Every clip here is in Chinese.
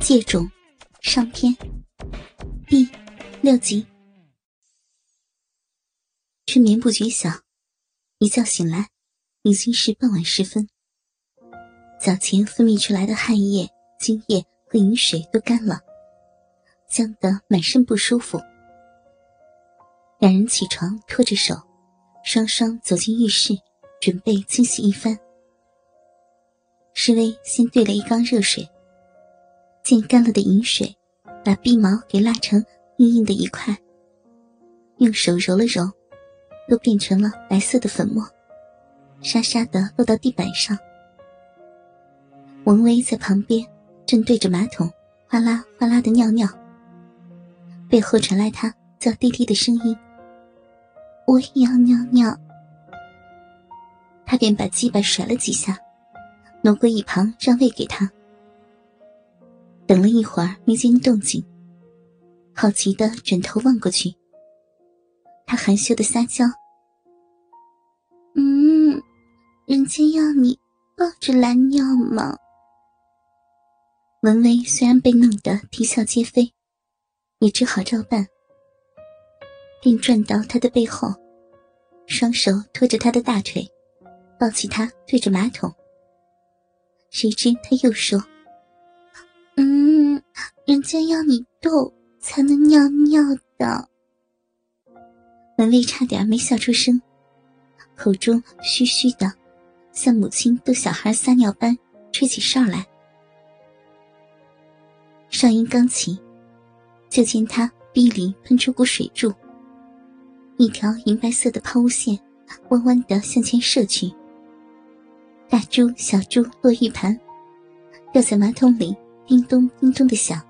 借种上篇第六集。春眠不觉晓，一觉醒来，已经是傍晚时分。早前分泌出来的汗液、精液和饮水都干了，僵得满身不舒服。两人起床，拖着手，双双走进浴室，准备清洗一番。施威先兑了一缸热水。见干了的饮水，把鼻毛给拉成硬硬的一块，用手揉了揉，都变成了白色的粉末，沙沙的落到地板上。文威在旁边正对着马桶哗啦哗啦的尿尿，背后传来他叫滴滴的声音：“我也要尿尿。”他便把鸡巴甩了几下，挪过一旁让位给他。等了一会儿，没见动静，好奇的转头望过去。他含羞的撒娇：“嗯，人家要你抱着来尿吗？”文威虽然被弄得啼笑皆非，也只好照办，便转到他的背后，双手托着他的大腿，抱起他对着马桶。谁知他又说。人家要你逗才能尿尿的。门卫差点没笑出声，口中嘘嘘的，像母亲逗小孩撒尿般吹起哨来。哨音刚起，就见他鼻里喷出股水柱，一条银白色的抛物线弯弯的向前射去，大珠小珠落玉盘，掉在马桶里。叮咚叮咚的响。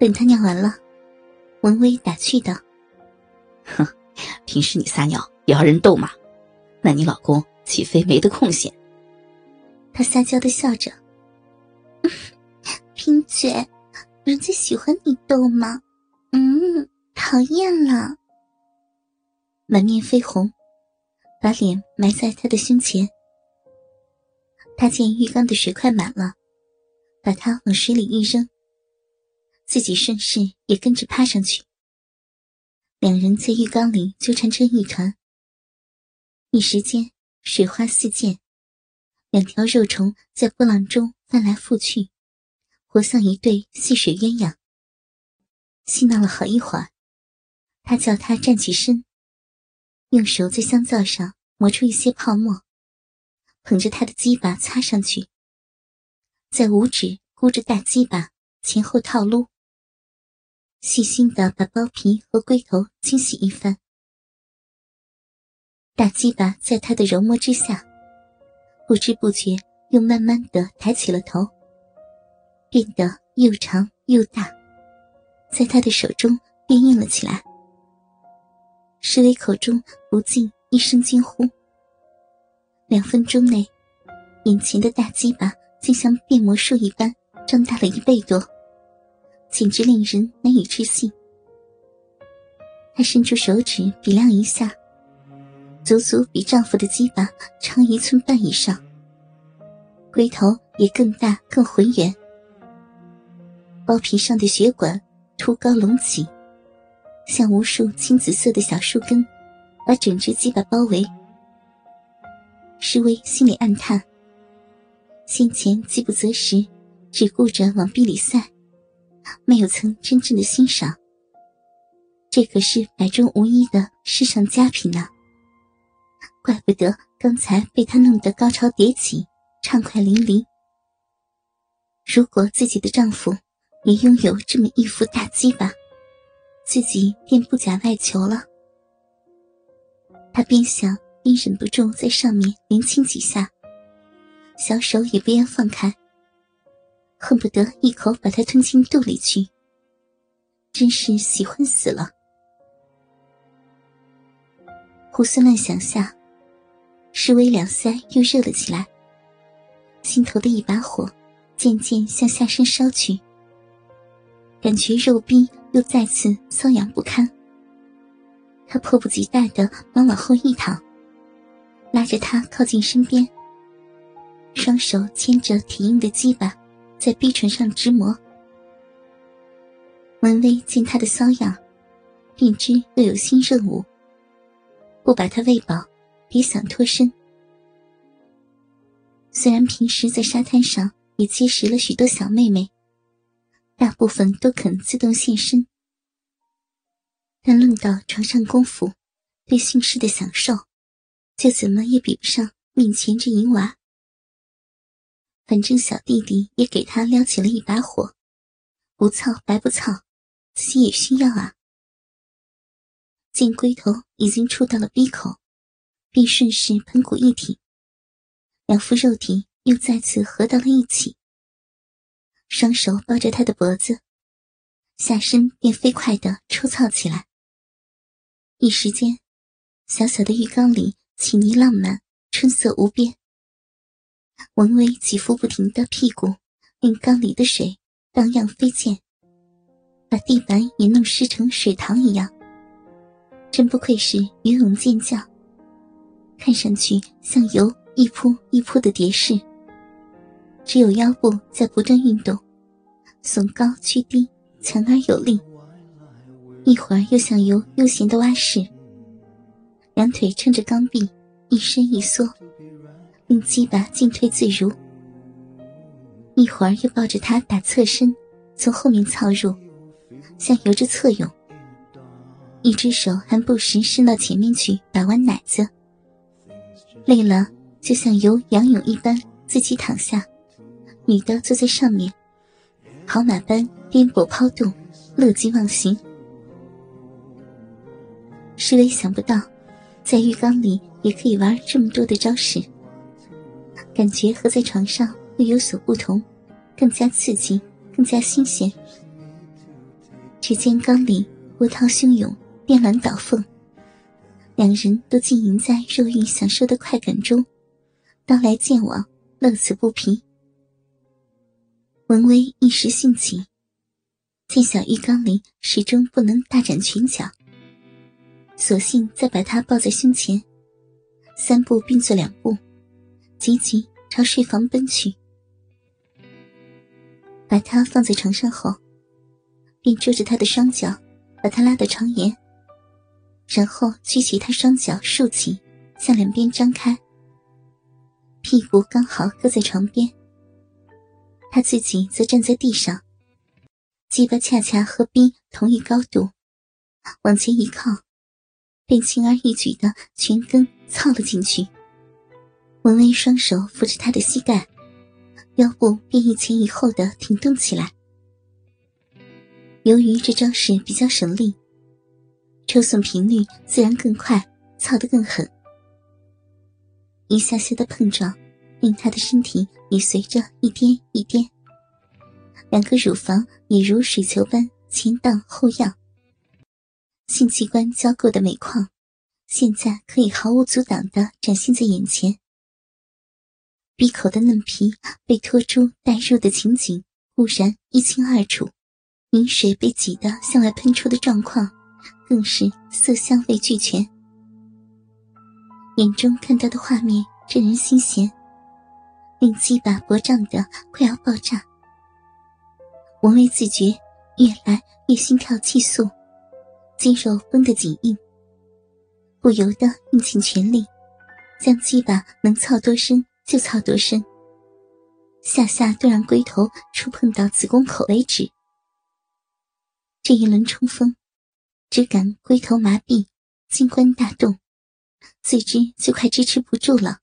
等他尿完了，文威打趣道：“哼，平时你撒尿也要人逗吗？那你老公岂非没得空闲？”他撒娇的笑着：“ 贫嘴，人家喜欢你逗吗？嗯，讨厌了。”满面绯红，把脸埋在他的胸前。他见浴缸的水快满了。把他往水里一扔，自己顺势也跟着趴上去。两人在浴缸里纠缠成一团。一时间水花四溅，两条肉虫在波浪中翻来覆去，活像一对戏水鸳鸯。嬉闹了好一会儿，他叫他站起身，用手在香皂上磨出一些泡沫，捧着他的鸡巴擦上去。在五指箍着大鸡巴，前后套撸，细心的把包皮和龟头清洗一番。大鸡巴在他的揉摸之下，不知不觉又慢慢的抬起了头，变得又长又大，在他的手中变硬了起来。施威口中不禁一声惊呼。两分钟内，眼前的大鸡巴。竟像变魔术一般张大了一倍多，简直令人难以置信。她伸出手指比量一下，足足比丈夫的鸡巴长一寸半以上，龟头也更大更浑圆，包皮上的血管凸高隆起，像无数青紫色的小树根，把整只鸡巴包围。施威心里暗叹。先前饥不择食，只顾着往壁里塞，没有曾真正的欣赏。这可是百中无一的世上佳品呢。怪不得刚才被他弄得高潮迭起，畅快淋漓。如果自己的丈夫也拥有这么一副大鸡巴，自己便不假外求了。他边想边忍不住在上面连亲几下。小手也不愿放开，恨不得一口把它吞进肚里去。真是喜欢死了。胡思乱想下，施威两腮又热了起来，心头的一把火渐渐向下身烧去，感觉肉壁又再次瘙痒不堪。他迫不及待的往往后一躺，拉着他靠近身边。双手牵着铁硬的鸡巴，在逼唇上直磨。文威见他的骚样，便知又有新任务。不把他喂饱，别想脱身。虽然平时在沙滩上也结识了许多小妹妹，大部分都肯自动现身，但论到床上功夫，对性事的享受，就怎么也比不上面前这淫娃。反正小弟弟也给他撩起了一把火，不操白不操。自己也需要啊！见龟头已经触到了鼻口，便顺势盆骨一挺，两副肉体又再次合到了一起。双手抱着他的脖子，下身便飞快的抽操起来。一时间，小小的浴缸里情泥浪漫，春色无边。文威起伏不停的屁股，令缸里的水荡漾飞溅。把地板也弄湿成水塘一样，真不愧是游泳健将。看上去像油一扑一扑的蝶式，只有腰部在不断运动，耸高屈低，强而有力。一会儿又像游悠闲的蛙式，两腿撑着缸壁，一伸一缩，令鸡巴进退自如。一会儿又抱着他打侧身，从后面操入。像游着侧泳，一只手还不时伸到前面去把玩奶子。累了，就像游仰泳一般，自己躺下，女的坐在上面，跑马般颠簸抛动，乐极忘形。施伟想不到，在浴缸里也可以玩这么多的招式，感觉和在床上会有所不同，更加刺激，更加新鲜。只见缸里波涛汹涌，电缆倒凤，两人都浸淫在肉欲享受的快感中，刀来剑往，乐此不疲。文威一时兴起，见小浴缸里始终不能大展拳脚，索性再把他抱在胸前，三步并作两步，急急朝睡房奔去。把他放在床上后。便捉着他的双脚，把他拉到床沿，然后举起他双脚竖起，向两边张开，屁股刚好搁在床边，他自己则站在地上，鸡巴恰恰和逼同一高度，往前一靠，便轻而易举的全根操了进去。文威双手扶着他的膝盖，腰部便一前一后的挺动起来。由于这招式比较省力，抽送频率自然更快，操得更狠。一下下的碰撞，令他的身体也随着一颠一颠，两个乳房也如水球般前荡后漾。性器官交构的美况，现在可以毫无阻挡的展现在眼前。鼻口的嫩皮被拖出带入的情景，忽然一清二楚。饮水被挤得向外喷出的状况，更是色香味俱全。眼中看到的画面，震人心弦，令鸡巴勃胀的快要爆炸。王威自觉越来越心跳气速，肌肉绷得紧硬，不由得用尽全力，将鸡巴能操多深就操多深，下下都让龟头触碰到子宫口为止。这一轮冲锋，只感龟头麻痹，金冠大动，自知就快支持不住了。